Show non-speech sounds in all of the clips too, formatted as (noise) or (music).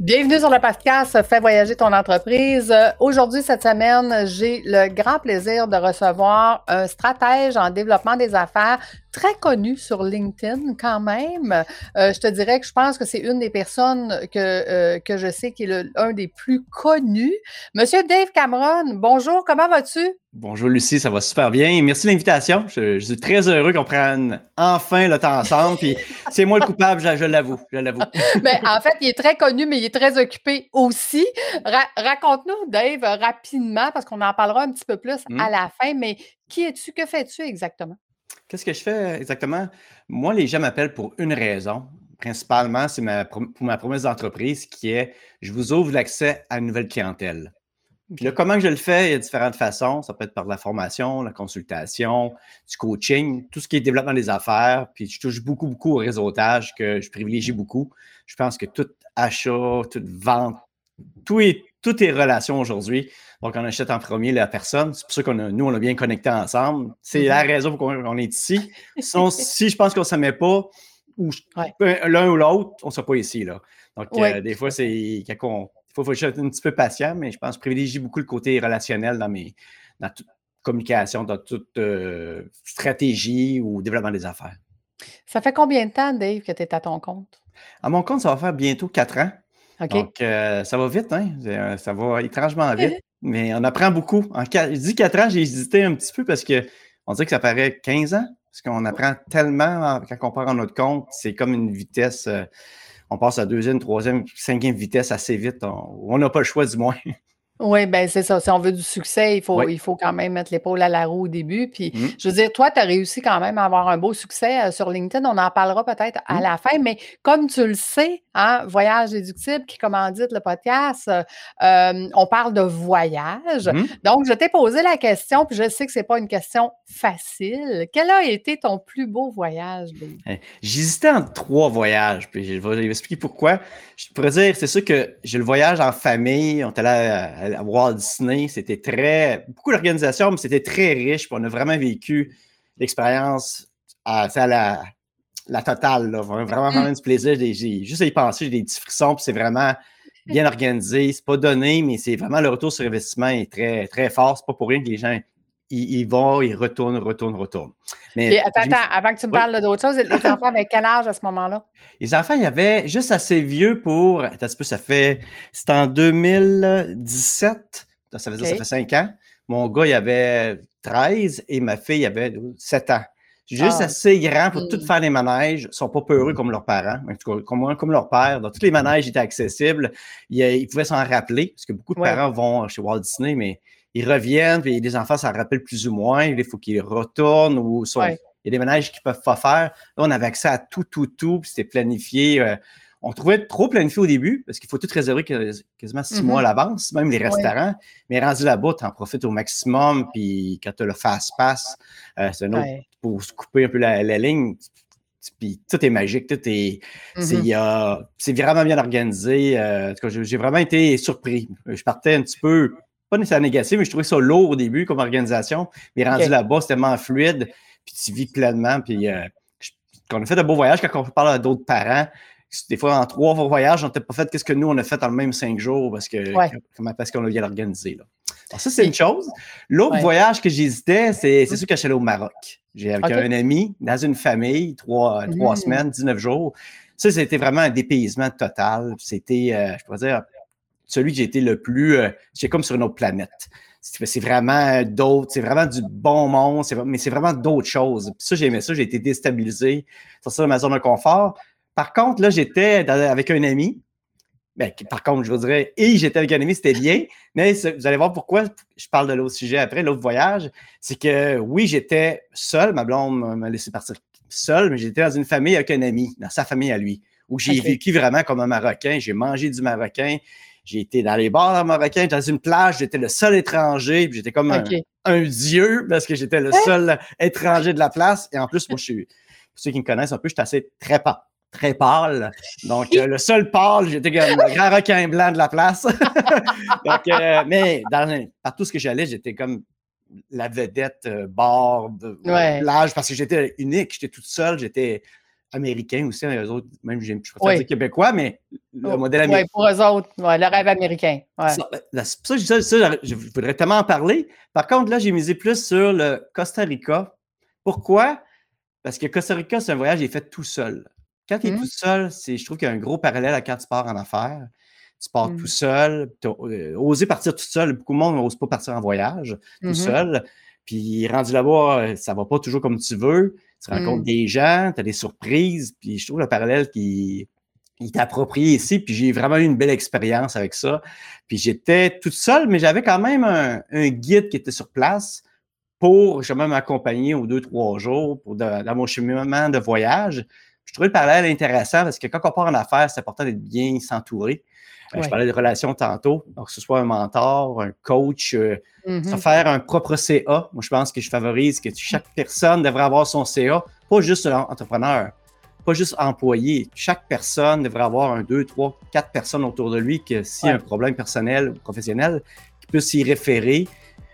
Bienvenue sur le podcast Fais voyager ton entreprise. Aujourd'hui, cette semaine, j'ai le grand plaisir de recevoir un stratège en développement des affaires très connu sur LinkedIn quand même. Euh, je te dirais que je pense que c'est une des personnes que, euh, que je sais qui est le, un des plus connus. Monsieur Dave Cameron, bonjour, comment vas-tu? Bonjour Lucie, ça va super bien. Merci de l'invitation. Je, suis très heureux qu'on prenne enfin le temps ensemble. Puis c'est moi le coupable, je, l'avoue. Je l'avoue. (laughs) Ben, en fait, il est très connu, mais il est très occupé aussi. Raconte-nous, Dave, rapidement, parce qu'on en parlera un petit peu plus à hmm. la fin. Mais qui es-tu? Que fais-tu exactement? Qu'est-ce que je fais exactement? Moi, les gens m'appellent pour une raison. Principalement, c'est pour ma promesse d'entreprise qui est je vous ouvre l'accès à une nouvelle clientèle. Puis là, comment je le fais? Il y a différentes façons. Ça peut être par la formation, la consultation, du coaching, tout ce qui est développement des affaires. Puis je touche beaucoup, beaucoup au réseautage que je privilégie beaucoup. Je pense que tout achat, toute vente, tout est, tout est relation aujourd'hui. Donc, on achète en premier la personne. C'est pour ça qu'on nous, on a bien connecté ensemble. C'est la mm-hmm. raison pour laquelle on est ici. (laughs) Sinon, si je pense qu'on ne s'aimait pas, ou l'un ou l'autre, on ne sera pas ici. Là. Donc, euh, des fois, c'est il faut, faut être un petit peu patient, mais je pense que je privilégie beaucoup le côté relationnel dans mes dans toute communication, dans toute euh, stratégie ou développement des affaires. Ça fait combien de temps, Dave, que tu es à ton compte? À mon compte, ça va faire bientôt quatre ans. Donc, euh, ça va vite, hein? Ça va étrangement vite. (laughs) Mais on apprend beaucoup. En je dis 4 ans, j'ai hésité un petit peu parce qu'on dirait que ça paraît 15 ans. Parce qu'on apprend tellement quand on part en notre compte. C'est comme une vitesse. Euh, on passe à deuxième, troisième, cinquième vitesse assez vite. On n'a pas le choix, du moins. (laughs) Oui, ben c'est ça. Si on veut du succès, il faut, il faut quand même mettre l'épaule à la roue au début. Puis, mmh. je veux dire, toi, tu as réussi quand même à avoir un beau succès euh, sur LinkedIn. On en parlera peut-être à mmh. la fin. Mais comme tu le sais, hein, Voyage déductible qui commandite le podcast, euh, on parle de voyage. Mmh. Donc, je t'ai posé la question, puis je sais que c'est pas une question facile. Quel a été ton plus beau voyage? Eh, j'hésitais entre trois voyages, puis je vais expliquer pourquoi. Je pourrais dire, c'est sûr que j'ai le voyage en famille. On était là à Walt Disney. C'était très. Beaucoup d'organisation, mais c'était très riche. on a vraiment vécu l'expérience à, la, la totale. Là. Vraiment, vraiment du plaisir. J'ai, juste à y penser, j'ai des petits frissons. c'est vraiment bien organisé. C'est pas donné, mais c'est vraiment le retour sur investissement est très, très fort. C'est pas pour rien que les gens ils, vont, ils retournent, retournent, retournent. Mais attends, attends, avant que tu me parles d'autre chose, les (laughs) enfants avaient quel âge à ce moment-là? Les enfants, il y avait juste assez vieux pour. Attends un peu, ça fait. C'était en 2017. Ça veut dire ça fait 5 ans. Mon gars, il avait 13 et ma fille, il avait 7 ans. Juste ah. assez grand pour tout hmm. faire les manèges. Ils ne sont pas peureux comme leurs parents, comme, comme leur père. Tous les manèges étaient accessibles. Ils, ils pouvaient s'en rappeler, parce que beaucoup de parents vont chez Walt Disney, mais ils reviennent, puis les enfants, ça rappelle plus ou moins. Il faut qu'ils retournent ou il y a des ménages qui ne peuvent pas faire. Là, on avait accès à tout, tout, tout, puis c'était planifié. Euh, on trouvait trop planifié au début parce qu'il faut tout réserver quasiment six mois à mm-hmm. l'avance, même les restaurants. Mais rendu là-bas, tu en profites au maximum. Puis quand tu as le fast-pass, euh, c'est un autre pour se couper un peu la, ligne. Puis tout est magique, tout est. Mm-hmm. C'est vraiment bien organisé. Euh, en tout cas, j'ai vraiment été surpris. Je partais un petit peu pas nécessairement négatif, mais je trouvais ça lourd au début comme organisation. Mais rendu là-bas, c'est tellement fluide, puis tu vis pleinement. Puis euh, on a fait de beaux voyages quand on parle à d'autres parents. Des fois, en trois voyages, on n'a pas fait qu'est-ce que nous, on a fait dans le même cinq jours parce que parce qu'on a bien organisé. Alors, ça, c'est une chose. L'autre voyage que j'hésitais, c'est sûr que je suis allé au Maroc. J'ai avec un ami, dans une famille, trois, trois mmh. semaines, 19 jours. Ça, c'était vraiment un dépaysement total. C'était, euh, je pourrais dire, celui que j'ai été le plus. Euh, c'est comme sur une autre planète. C'est vraiment d'autres, c'est vraiment du bon monde, mais c'est vraiment d'autres choses. Puis ça, j'aimais ça, j'ai été déstabilisé, ça de ma zone de confort. Par contre, là, j'étais avec un ami. Ben, par contre, je vous dirais, et j'étais avec un ami, c'était bien. Mais vous allez voir pourquoi je parle de l'autre sujet après, l'autre voyage. C'est que oui, j'étais seul, ma blonde m'a laissé partir seul, mais j'étais dans une famille avec un ami, dans sa famille à lui, où j'ai vécu vraiment comme un Marocain. J'ai mangé du Marocain. J'ai été dans les bars marocains, dans une plage, j'étais le seul étranger, j'étais comme un, dieu parce que j'étais le hein? seul étranger de la place. Et en plus, moi, je suis, pour ceux qui me connaissent un peu, je suis assez très pâle. Très pâle. Donc, euh, le seul pâle, j'étais comme le grand requin blanc de la place. (laughs) Donc, euh, mais dans, partout ce que j'allais, j'étais comme la vedette euh, bar, plage, parce que j'étais unique, j'étais toute seule, j'étais américain aussi, hein, eux autres, même je préfère dire québécois, mais le oh, modèle américain. Oui, pour eux autres, le rêve américain. Ouais. Ça, ben, ça, je voudrais tellement en parler. Par contre, là, j'ai misé plus sur le Costa Rica. Pourquoi? Parce que Costa Rica, c'est un voyage qui est fait tout seul. Quand tu es mmh. tout seul, je trouve qu'il y a un gros parallèle à quand tu pars en affaires. Tu pars tout mmh. seul. Euh, oser partir tout seul. Beaucoup de monde n'ose pas partir en voyage tout mmh seul. Puis rendu là-bas, euh, ça va pas toujours comme tu veux. Tu rencontres des gens, tu as des surprises. Puis je trouve le parallèle qui est approprié ici. Puis j'ai vraiment eu une belle expérience avec ça. Puis j'étais toute seule, mais j'avais quand même un, guide qui était sur place pour justement m'accompagner aux deux, trois jours pour dans mon cheminement de voyage je trouvais le parallèle intéressant parce que quand on part en affaires, c'est important d'être bien s'entourer. Euh, je parlais de relations tantôt, donc que ce soit un mentor, un coach, euh, mm-hmm. faire un propre CA. Moi, je pense que je favorise que chaque personne devrait avoir son CA, pas juste entrepreneur, pas juste employé. Chaque personne devrait avoir un, deux, trois, quatre personnes autour de lui que s'il y a un problème personnel ou professionnel, qui peut s'y référer,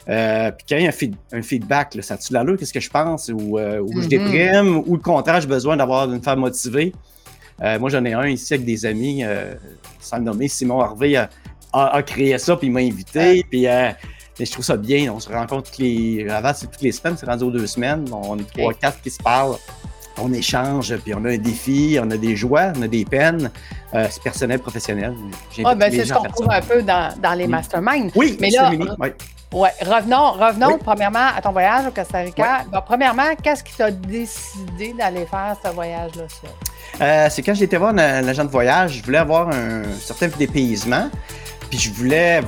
euh, puis quand il y a un, feedback, là, ça tue l'allure, qu'est-ce que je pense, ou, euh, je mm-hmm. déprime, ou le contraire, j'ai besoin d'avoir une femme motivée? Euh, moi, j'en ai un ici avec des amis, sans le nommer, Simon Harvey a, créé ça, puis il m'a invité, puis je trouve ça bien. On se rencontre toutes les. Avant, c'est toutes les semaines, c'est rendu aux deux semaines. On est trois, quatre qui se parlent. On échange, puis on a un défi, on a des joies, on a des peines. c'est personnel, professionnel. Ah, ben, c'est ce qu'on retrouve un peu dans, dans les masterminds. Oui, mais là, oui, revenons, revenons premièrement à ton voyage au Costa Rica. premièrement, qu'est-ce qui t'a décidé d'aller faire ce voyage-là euh, c'est quand j'étais voir un, agent de voyage, je voulais avoir un certain dépaysement, puis je voulais,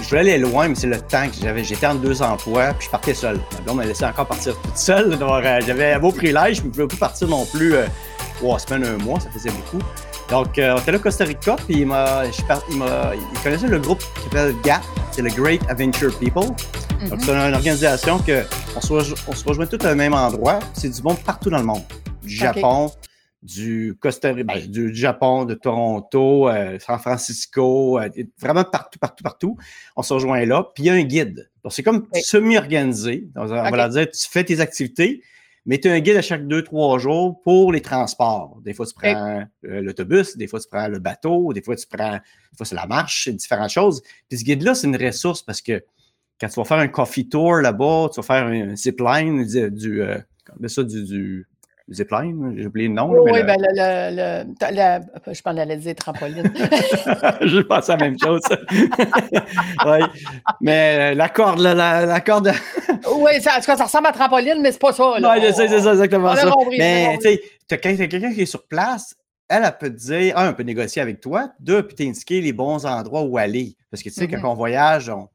je voulais aller loin, mais c'est le temps que j'avais. J'étais en deux emplois, puis je partais seul. On m'a laissé encore partir toute seule. (laughs) Euh, j'avais un beau privilège, je ne pouvais pas partir non plus euh, trois semaines, un mois, ça faisait beaucoup. Donc, euh, on était là au Costa Rica, puis il, m'a, il, connaissait le groupe qui s'appelle GAP, c'est le Great Adventure People. Donc, mhm. c'est une organisation que on se, on se rejoint tous au même endroit. C'est du monde partout dans le monde. Du Japon, du Costa Rica, ben, du, Japon, de Toronto, euh, San Francisco, euh, vraiment partout, partout, partout. On se rejoint là, puis il y a un guide. Donc, c'est comme semi-organisé. On va leur dire, tu fais tes activités, mais tu as un guide à chaque deux, trois jours pour les transports. Des fois, tu prends euh, l'autobus, des fois, tu prends le bateau, des fois, tu prends, des fois, c'est la marche, c'est différentes choses. Puis ce guide-là, c'est une ressource parce que quand tu vas faire un coffee tour là-bas, tu vas faire un zipline, du, du, euh, ça, du, du Zipline, j'ai oublié le nom. Oui, ben le, le, je parlais de dire trampoline. (laughs) je pense à la même chose. (laughs) oui. Mais euh, la corde, la, la corde. Oui, ça, ça ressemble à trampoline, mais c'est pas ça. Oui, c'est ça, exactement ça. mais tu sais, quand tu as quelqu'un qui est sur place, elle, elle peut te dire, un, on peut négocier avec toi, deux, puis t'indiquer les bons endroits où aller. Parce que tu sais, quand mm-hmm. on voyage, on,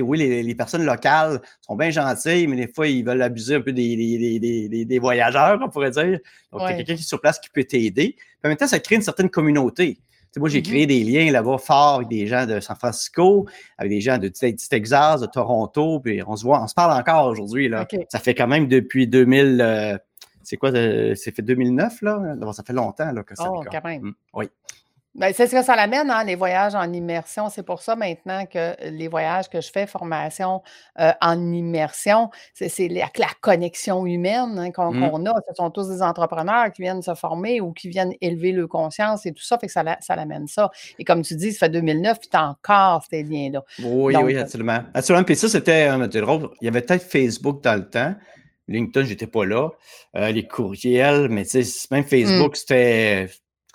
oui, les, personnes locales sont bien gentilles, mais des fois, ils veulent abuser un peu des, voyageurs, on pourrait dire. Donc, il y a quelqu'un qui est sur place qui peut t'aider. en même temps, ça crée une certaine communauté. Moi, j'ai mm-hmm. créé des liens là-bas forts avec des gens de San Francisco, avec des gens de, Texas, de Toronto, puis on se voit, on se parle encore aujourd'hui. Ça fait quand même depuis 2000. Euh, c'est quoi? C'est fait 2009, là? ça fait longtemps là, que ça Oh, quand même. Mm, oui. Ben, c'est ce que ça l'amène, hein, les voyages en immersion. C'est pour ça maintenant que les voyages que je fais, formation euh, en immersion, c'est la, la, connexion humaine hein, mmh. qu'on a. Ce sont tous des entrepreneurs qui viennent se former ou qui viennent élever leur conscience et tout ça, fait que ça, ça l'amène ça. Et comme tu dis, ça fait 2009, puis tu as encore ces liens-là. Oui, oui, euh absolument. Absolument. Puis ça, c'était drôle. Il y avait peut-être Facebook dans le temps. LinkedIn, j'étais pas là. Euh, les courriels, mais tu sais, même mmh. Facebook, c'était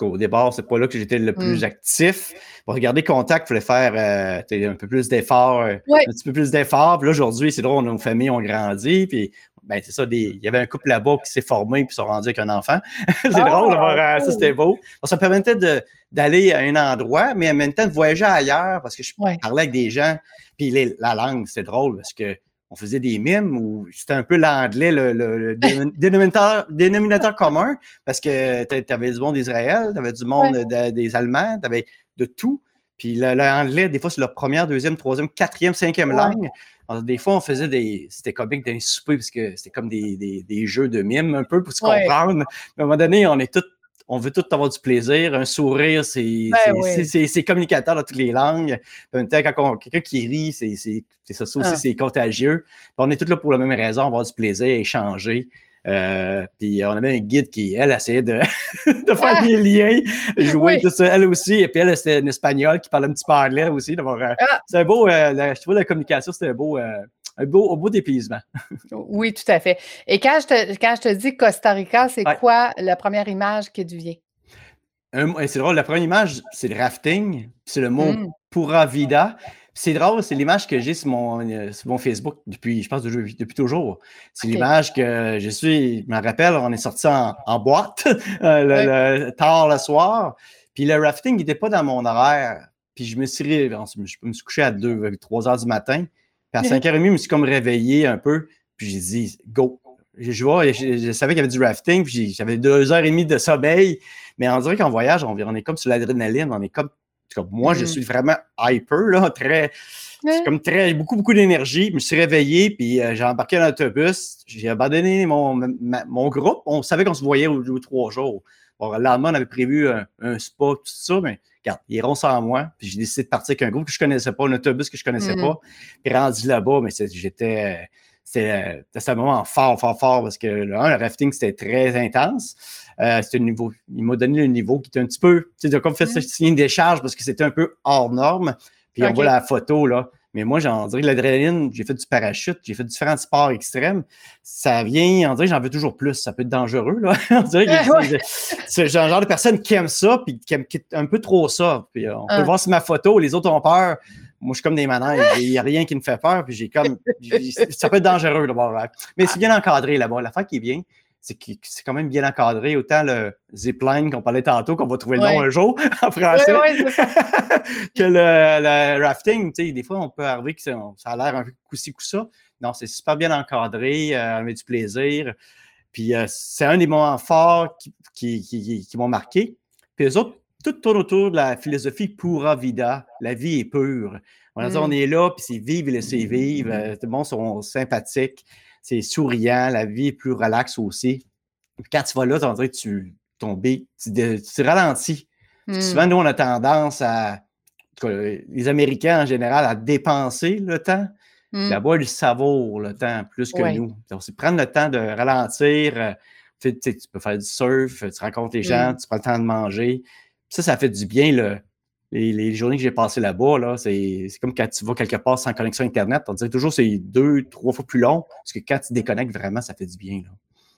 au départ, c'est pas là que j'étais le plus mmh. actif. Pour regarder Contact, il fallait faire euh, un peu plus d'efforts, euh, un petit peu plus d'efforts. Puis là, aujourd'hui, c'est drôle, nos familles ont grandi. Puis, ben, c'est ça, il y avait un couple là-bas qui s'est formé puis sont rendus avec un enfant. (laughs) c'est drôle ah, ça, c'était beau. ça permettait d'aller à un endroit, mais en même temps de voyager ailleurs parce que je parlais avec des gens. Puis la langue, c'est drôle parce que on faisait des mimes où c'était un peu l'anglais, le, (laughs) dénominateur, commun, parce que tu avais du monde d'Israël, tu avais du monde des Allemands, tu avais de tout. Puis l'anglais, des fois, c'est leur première, deuxième, troisième, quatrième, cinquième langue. des fois, on faisait des. C'était comique d'un souper parce que c'était comme des, des, jeux de mimes un peu pour se comprendre. à un moment donné, on est tous on veut tous avoir du plaisir. Un sourire, c'est ben communicateur dans toutes les langues. En même temps, quand quelqu'un qui rit, c'est ça, ça aussi, ah. c'est contagieux. on est tous là pour la même raison, avoir du plaisir, échanger. Euh, puis on avait un guide qui, elle, essayait de, (laughs) de faire ah. des liens, jouer tout ça, elle aussi. Et puis elle, c'était une espagnole qui parlait un petit peu anglais aussi. Euh, ah. C'est un beau, euh, je trouve la communication, c'était un beau, un beau, au beau dépaysement. (laughs) oui, tout à fait. Et quand je te, quand je te dis Costa Rica, c'est quoi la première image qui te vient? c'est drôle, la première image, c'est le rafting, c'est le mot mmh. Pura Vida. C'est drôle, c'est l'image que j'ai sur mon, euh, mon Facebook depuis, je pense, depuis, toujours. C'est l'image que je suis, je me rappelle, on est sorti en, boîte (laughs) euh, tard le soir. Puis le rafting n'était pas dans mon horaire. Puis je me suis, je me suis couché à 2, 3 heures du matin. Puis à (laughs) 5h30, je me suis comme réveillé un peu. Puis j'ai dit, go. Je, vois, je, savais qu'il y avait du rafting. Puis j'avais deux heures et demie de sommeil. Mais on dirait qu'en voyage, on, on est comme sur l'adrénaline. On est comme moi, je mm-hmm. suis vraiment hyper, là, très. C'est comme très. Beaucoup, beaucoup d'énergie. Je me suis réveillé, puis euh, j'ai embarqué dans l'autobus. J'ai abandonné mon, mon groupe. On savait qu'on se voyait au, trois jours. Bon, le lendemain, on avait prévu un, un spa, tout ça, mais regarde, ils iront sans moi. Puis j'ai décidé de partir avec un groupe que je connaissais pas, un autobus que je connaissais mm-hmm. pas. Puis rendu là-bas, mais j'étais. C'était un moment fort, fort, fort parce que le rafting, c'était très intense. Euh, c'était niveau, il m'a donné le niveau qui était un petit peu, tu sais, comme fait mm. signer une décharge parce que c'était un peu hors norme. Puis on voit la photo, là. Mais moi, j'en dirais l'adrénaline, j'ai fait du parachute, j'ai fait différents sports extrêmes. Ça vient, on dirait que j'en veux toujours plus. Ça peut être dangereux, là. (laughs) on dirait que c'est le genre de personne qui aime ça, puis qui aime un peu trop ça. Puis euh, on peut ah. voir sur ma photo, les autres ont peur. Moi, je suis comme des manèges. Il n'y a rien qui me fait peur. Puis j'ai comme. ça peut être dangereux là-bas. Mais c'est bien encadré là-bas. L'affaire qui est bien, c'est quand même bien encadré. Autant le zipline qu'on parlait tantôt, qu'on va trouver le nom un jour (laughs) en français, (laughs) que le, rafting. Tu sais, des fois, on peut arriver que ça, a l'air un peu coussi ça. Non, c'est super bien encadré, euh, avec du plaisir. Puis euh, c'est un des moments forts qui, qui, m'ont marqué. Puis les autres, tout tourne autour de la philosophie pura vida. La vie est pure. On, mm. on est là, puis c'est vivre et laisser vivre. Euh, tout le monde sont sympathiques c'est souriant, la vie est plus relaxe aussi. quand tu vas là, tu que tu tombes, tu, tu ralentis. Hmm. Souvent, nous, on a tendance à, les Américains en général, à dépenser le temps. Hmm. Là-bas, ils savourent le temps plus que nous. Donc, c'est prendre le temps de ralentir. Euh, tu, peux faire du surf, tu rencontres les gens, hmm. tu prends le temps de manger. Ça, ça fait du bien. Le, les, journées que j'ai passées là-bas, là, c'est comme quand tu vas quelque part sans connexion Internet. On dirait toujours que c'est deux, trois fois plus long. Parce que quand tu déconnectes vraiment, ça fait du bien. Là.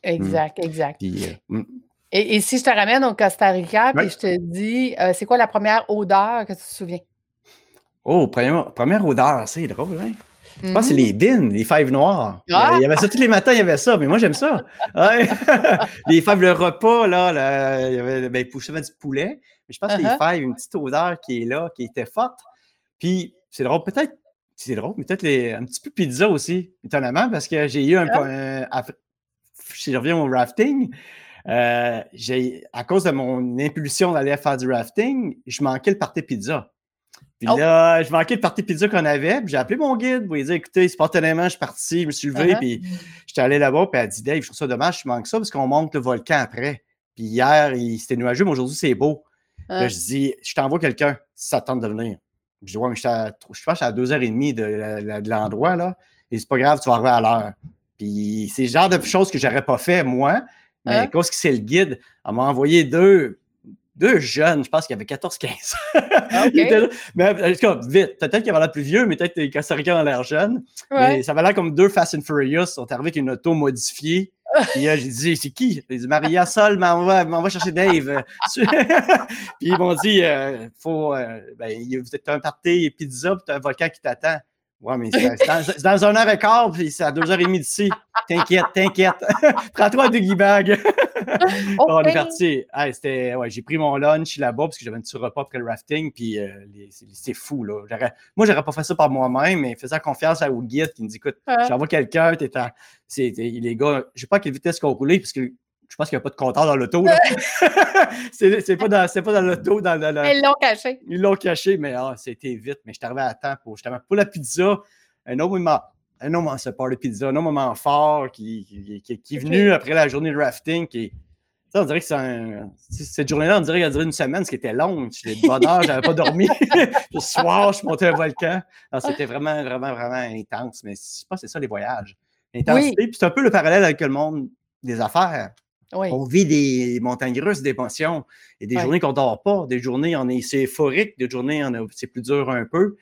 Exact, mm. exact. Euh, mm. et, si je te ramène au Costa Rica et je te dis, euh, c'est quoi la première odeur que tu te souviens? Oh, première, première odeur, c'est drôle, hein? Je pense que c'est mm-hmm. les bines, les fèves noires. Ah! Il y avait ça tous les matins, il y avait ça, mais moi j'aime ça. (laughs) (laughs) les fèves, le repas, là, il y avait ben, du poulet, je pense qu'il uh-huh. y une petite odeur qui est là, qui était forte. Puis c'est drôle, peut-être, c'est drôle, mais peut-être un petit peu pizza aussi, étonnamment, parce que j'ai eu un, ah. si je reviens au rafting, euh, à cause de mon impulsion d'aller faire du rafting, je manquais le party pizza. Puis oh. là, je manquais le party pizza qu'on avait, puis j'ai appelé mon guide pour lui dire écoutez, spontanément, je suis parti, je me suis levé, uh-huh. puis j'étais allé là-bas, puis elle a dit Dave, je trouve ça dommage, je manque ça parce qu'on monte le volcan après. Puis hier, c'était nuageux, mais aujourd'hui, c'est beau. Là, je dis, je t'envoie quelqu'un si ça tente de venir. Je dis, ouais, mais je, à, je pense à deux heures et demie de, l'endroit, là. Et c'est pas grave, tu vas arriver à l'heure. Puis c'est le genre de choses que j'aurais pas fait, moi. Mais hein? cause que c'est le guide, elle m'a envoyé deux, deux jeunes, je pense qu'il y avait 14-15. Ah, (laughs) mais en tout cas, vite. Peut-être qu'il avait l'air plus vieux, mais peut-être que les Costa Ricains ont l'air jeunes. Mais ça avait l'air comme deux Fast and Furious. Ils sont arrivés avec une auto modifiée. Puis j'ai dit, c'est qui? J'ai dit, Maria Sol m'envoie chercher Dave. (laughs) puis ils m'ont dit, euh, faut, euh, ben, êtes un party pizza, puis t'as un volcan qui t'attend. Ouais, mais c'est dans, dans, un heure et quart, puis c'est à deux heures et demie d'ici. T'inquiète, t'inquiète. (laughs) Prends-toi un doggy bag. (laughs) On est parti. ouais, j'ai pris mon lunch là-bas parce que j'avais un petit repas après le rafting, puis euh, c'est fou. Là. Moi, j'aurais pas fait ça par moi-même, mais faisant confiance à au guide qui me dit écoute, j'envoie quelqu'un, t'es en... les gars, je sais pas à quelle vitesse qu'on roulait, parce que je pense qu'il n'y a pas de compteur dans l'auto. (laughs) (laughs) c'est pas dans, pas dans l'auto. Dans, Ils l'ont caché. Ils l'ont caché, mais ah, c'était vite. Mais je suis arrivé à temps pour, justement, pour la pizza. Un autre moment, un moment, ce part de pizza, un moment fort qui, qui, qui, est venu après la journée de rafting. Qui, on dirait que c'est un, cette journée-là, on dirait qu'elle a duré une semaine, ce qui était long. J'étais de bonne heure, j'avais pas dormi. (laughs) le soir, je montais un volcan. C'était vraiment, vraiment, vraiment intense. Mais je pense que c'est ça, les voyages. Intensité. Puis c'est un peu le parallèle avec le monde des affaires. On vit des montagnes russes d'émotions et des journées qu'on ne dort pas, des journées on est c'est euphorique, des journées c'est plus dur un peu.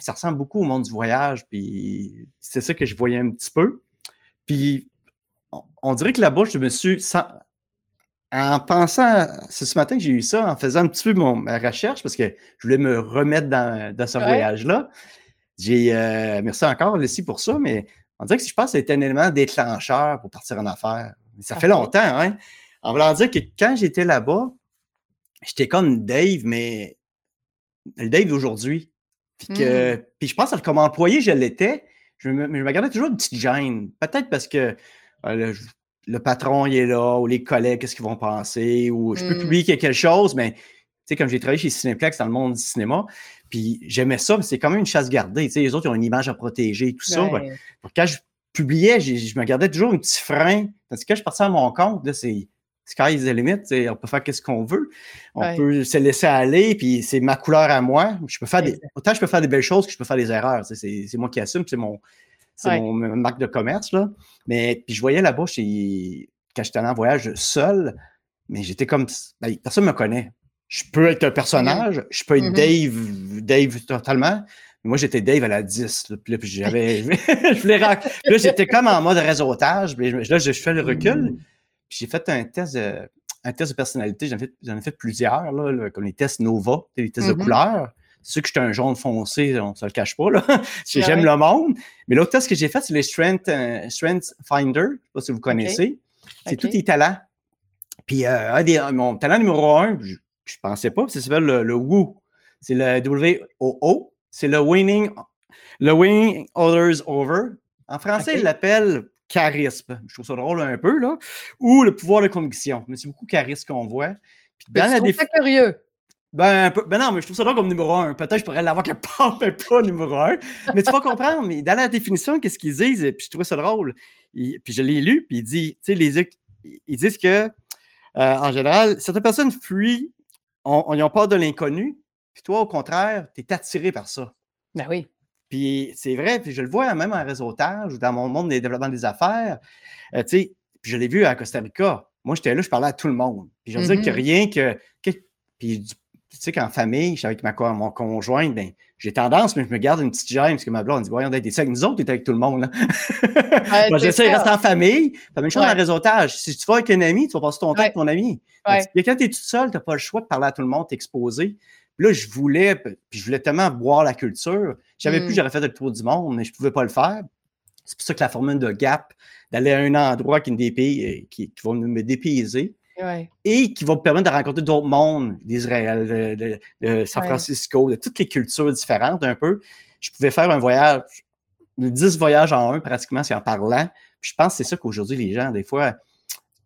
Ça ressemble beaucoup au monde du voyage, puis c'est ça que je voyais un petit peu. Puis on, dirait que là-bas, je me suis en pensant, c'est ce matin que j'ai eu ça, en faisant un petit peu mon, ma recherche, parce que je voulais me remettre dans, ce voyage-là. J'ai euh, merci encore, Lucie, pour ça, mais on dirait que je pense que un élément déclencheur pour partir en affaires. Ça fait longtemps, hein? En voulant dire que quand j'étais là-bas, j'étais comme Dave, mais le Dave d'aujourd'hui. Puis, que, mmh. puis je pense que comme employé, je l'étais. Je me, je me gardais toujours une petite gêne. Peut-être parce que euh, le, patron il est là, ou les collègues, qu'est-ce qu'ils vont penser, ou je peux mmh. publier quelque chose, mais tu sais, comme j'ai travaillé chez Cinéplex dans le monde du cinéma, puis j'aimais ça, mais c'est quand même une chasse gardée. Tu sais, les autres, ils ont une image à protéger et tout ça. quand je publiais, je me gardais toujours un petit frein. Parce que quand je partais à mon compte, c'est sky is the limit. On peut faire ce qu'on veut. On peut se laisser aller, puis c'est ma couleur à moi. Je peux faire des, autant je peux faire des belles choses que je peux faire des erreurs. C'est moi qui assume, c'est mon, mon marque de commerce. Là. Mais puis je voyais là-bas, quand j'étais en voyage seul, mais j'étais comme. Ben, personne ne me connaît. Je peux être un personnage, je peux être mm-hmm. Dave, Dave totalement, moi, j'étais Dave à la 10. puis j'avais. (laughs) je (laughs) là, j'étais comme en mode réseautage. là, je fais le recul. Puis j'ai fait un test de, un test de personnalité. J'en ai, fait, fait plusieurs, là, comme les tests Nova, les tests de mmh couleur. C'est sûr que j'étais un jaune foncé, on ne se le cache pas. Là. (laughs) J'aime le monde. Mais l'autre test que j'ai fait, c'est les Strength, euh, Strength Finder. Je ne sais pas si vous connaissez. C'est tous les talents. Puis euh, mon talent numéro un, je ne pensais pas, ça s'appelle le, le WOO. C'est le W-O-O c'est le winning, le winning others over. En français, il l'appelle charisme. Je trouve ça drôle un peu, là. Ou le pouvoir de conviction. Mais c'est beaucoup charisme qu'on voit. Puis dans la curieux? Ben, ben, non, mais je trouve ça drôle comme numéro un. Peut-être que je pourrais l'avoir quelque part, mais pas numéro un. Mais tu vas comprendre, mais dans la définition, qu'est-ce qu'ils disent? Puis je trouve ça drôle. puis je l'ai lu, puis il dit, tu sais, les, ils disent que, euh, en général, certaines personnes fuient, on, ont peur de l'inconnu, puis toi, au contraire, tu es attiré par ça. Ben oui. Puis c'est vrai, puis je le vois même en réseautage ou dans mon monde des développements des affaires. Euh, tu sais, puis je l'ai vu à Costa Rica. Moi, j'étais là, je parlais à tout le monde. Puis je veux dire que rien que. puis tu sais qu'en famille, j'étais avec ma, mon conjoint, ben, j'ai tendance, mais je me garde une petite gêne parce que ma blonde dit Voyons, d'être avec nous autres, tu es avec tout le monde. Là. (laughs) Moi, j'essaie de rester en famille. La même chose en réseautage. Si tu vas avec un ami, tu vas passer ton temps avec ton ami. Et quand tu es tout seul, tu n'as pas le choix de parler à tout le monde, t'exposer. Là, je voulais, puis je voulais tellement boire la culture. J'avais plus, mm. j'aurais fait le tour du monde, mais je ne pouvais pas le faire. C'est pour ça que la formule de Gap, d'aller à un endroit qui, qui, qui va me dépayser et qui va me permettre de rencontrer d'autres mondes d'Israël, de, San Francisco, de toutes les cultures différentes un peu. Je pouvais faire un voyage, 10 voyages en un pratiquement, c'est en parlant. je pense que c'est ça qu'aujourd'hui, les gens, des fois,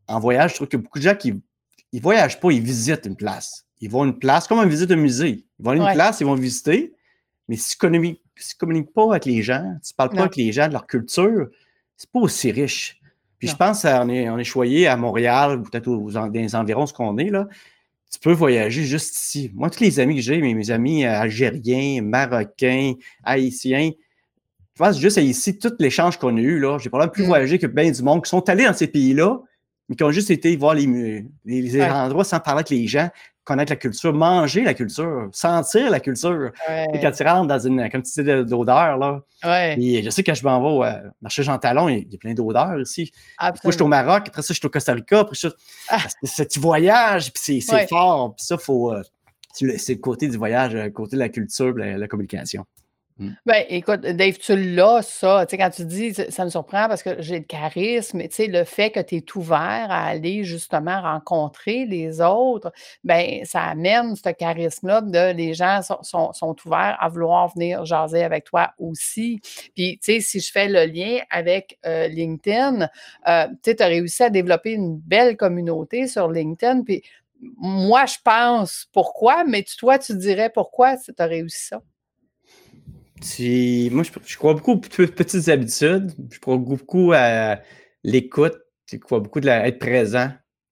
en voyage, je trouve que beaucoup de gens qui ne voyagent pas, ils visitent une place ils vont à une place, comme on visite un musée. Ils vont à une place, ils vont visiter, mais si tu ne communiques pas avec les gens, tu ne parles pas avec les gens de leur culture, c'est pas aussi riche. Puis je pense qu'on est, on est choyé à Montréal, ou peut-être dans les environs ce qu'on est, là. Tu peux voyager juste ici. Moi, tous les amis que j'ai, mes, amis algériens, marocains, haïtiens, je pense juste ici, tout l'échange qu'on a eu, là, j'ai probablement plus mm. voyagé que bien du monde qui sont allés dans ces pays-là, mais qui ont juste été voir les, les, endroits sans parler avec les gens connaître la culture, manger la culture, sentir la culture. Et quand tu rentres dans une, comme tu disais, d'odeur, là. Et je sais que je m'en vais au euh, marché Jean Talon, il y a plein d'odeurs ici. Après je suis au Maroc, après ça, je suis au Costa Rica, après ça, ah. c'est voyage, puis c'est fort, puis ça, faut. Euh, c'est le côté du voyage, le côté de la culture, la, la communication. Mm. Ben, écoute, Dave, tu l'as, ça. Tu sais, quand tu dis, ça me surprend parce que j'ai le charisme, tu sais, le fait que tu es ouvert à aller justement rencontrer les autres, ben, ça amène ce charisme-là de les gens sont, sont, ouverts à vouloir venir jaser avec toi aussi. Puis, tu sais, si je fais le lien avec euh, LinkedIn, euh, tu sais, tu as réussi à développer une belle communauté sur LinkedIn. Puis, moi, je pense pourquoi, mais toi, tu dirais pourquoi tu as réussi ça? Moi, je, crois beaucoup aux petites habitudes. Je crois beaucoup à l'écoute. Je crois beaucoup de être présent.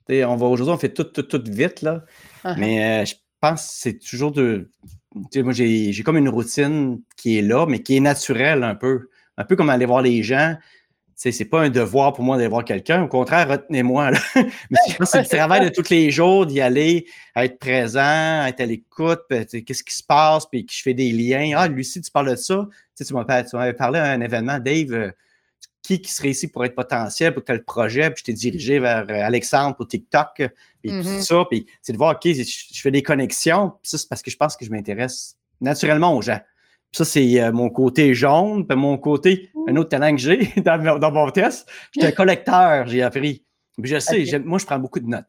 on va aujourd'hui, on fait tout, tout, tout vite, là. Uh-huh. Mais euh, je pense que c'est toujours de. moi, j'ai comme une routine qui est là, mais qui est naturelle un peu. Un peu comme aller voir les gens c'est pas un devoir pour moi d'aller voir quelqu'un. Au contraire, retenez-moi. (laughs) Mais c'est le travail de tous les jours d'y aller, être présent, être à l'écoute, qu'est-ce qui se passe, puis que je fais des liens. Ah, Lucie, tu parles de ça. Tu, sais, tu m'avais parlé à un événement, Dave, euh, qui, qui serait ici pour être potentiel pour tel projet, puis je t'ai dirigé vers euh, Alexandre pour TikTok, puis tout mm-hmm. ça. Puis c'est de voir, OK, je, fais des connexions. Puis ça, c'est parce que je pense que je m'intéresse naturellement aux gens. Ça, c'est euh, mon côté jaune. Puis mon côté, un autre talent que j'ai (laughs) dans, mon test, je suis un (laughs) collecteur, j'ai appris. Puis je sais, moi, je prends beaucoup de notes.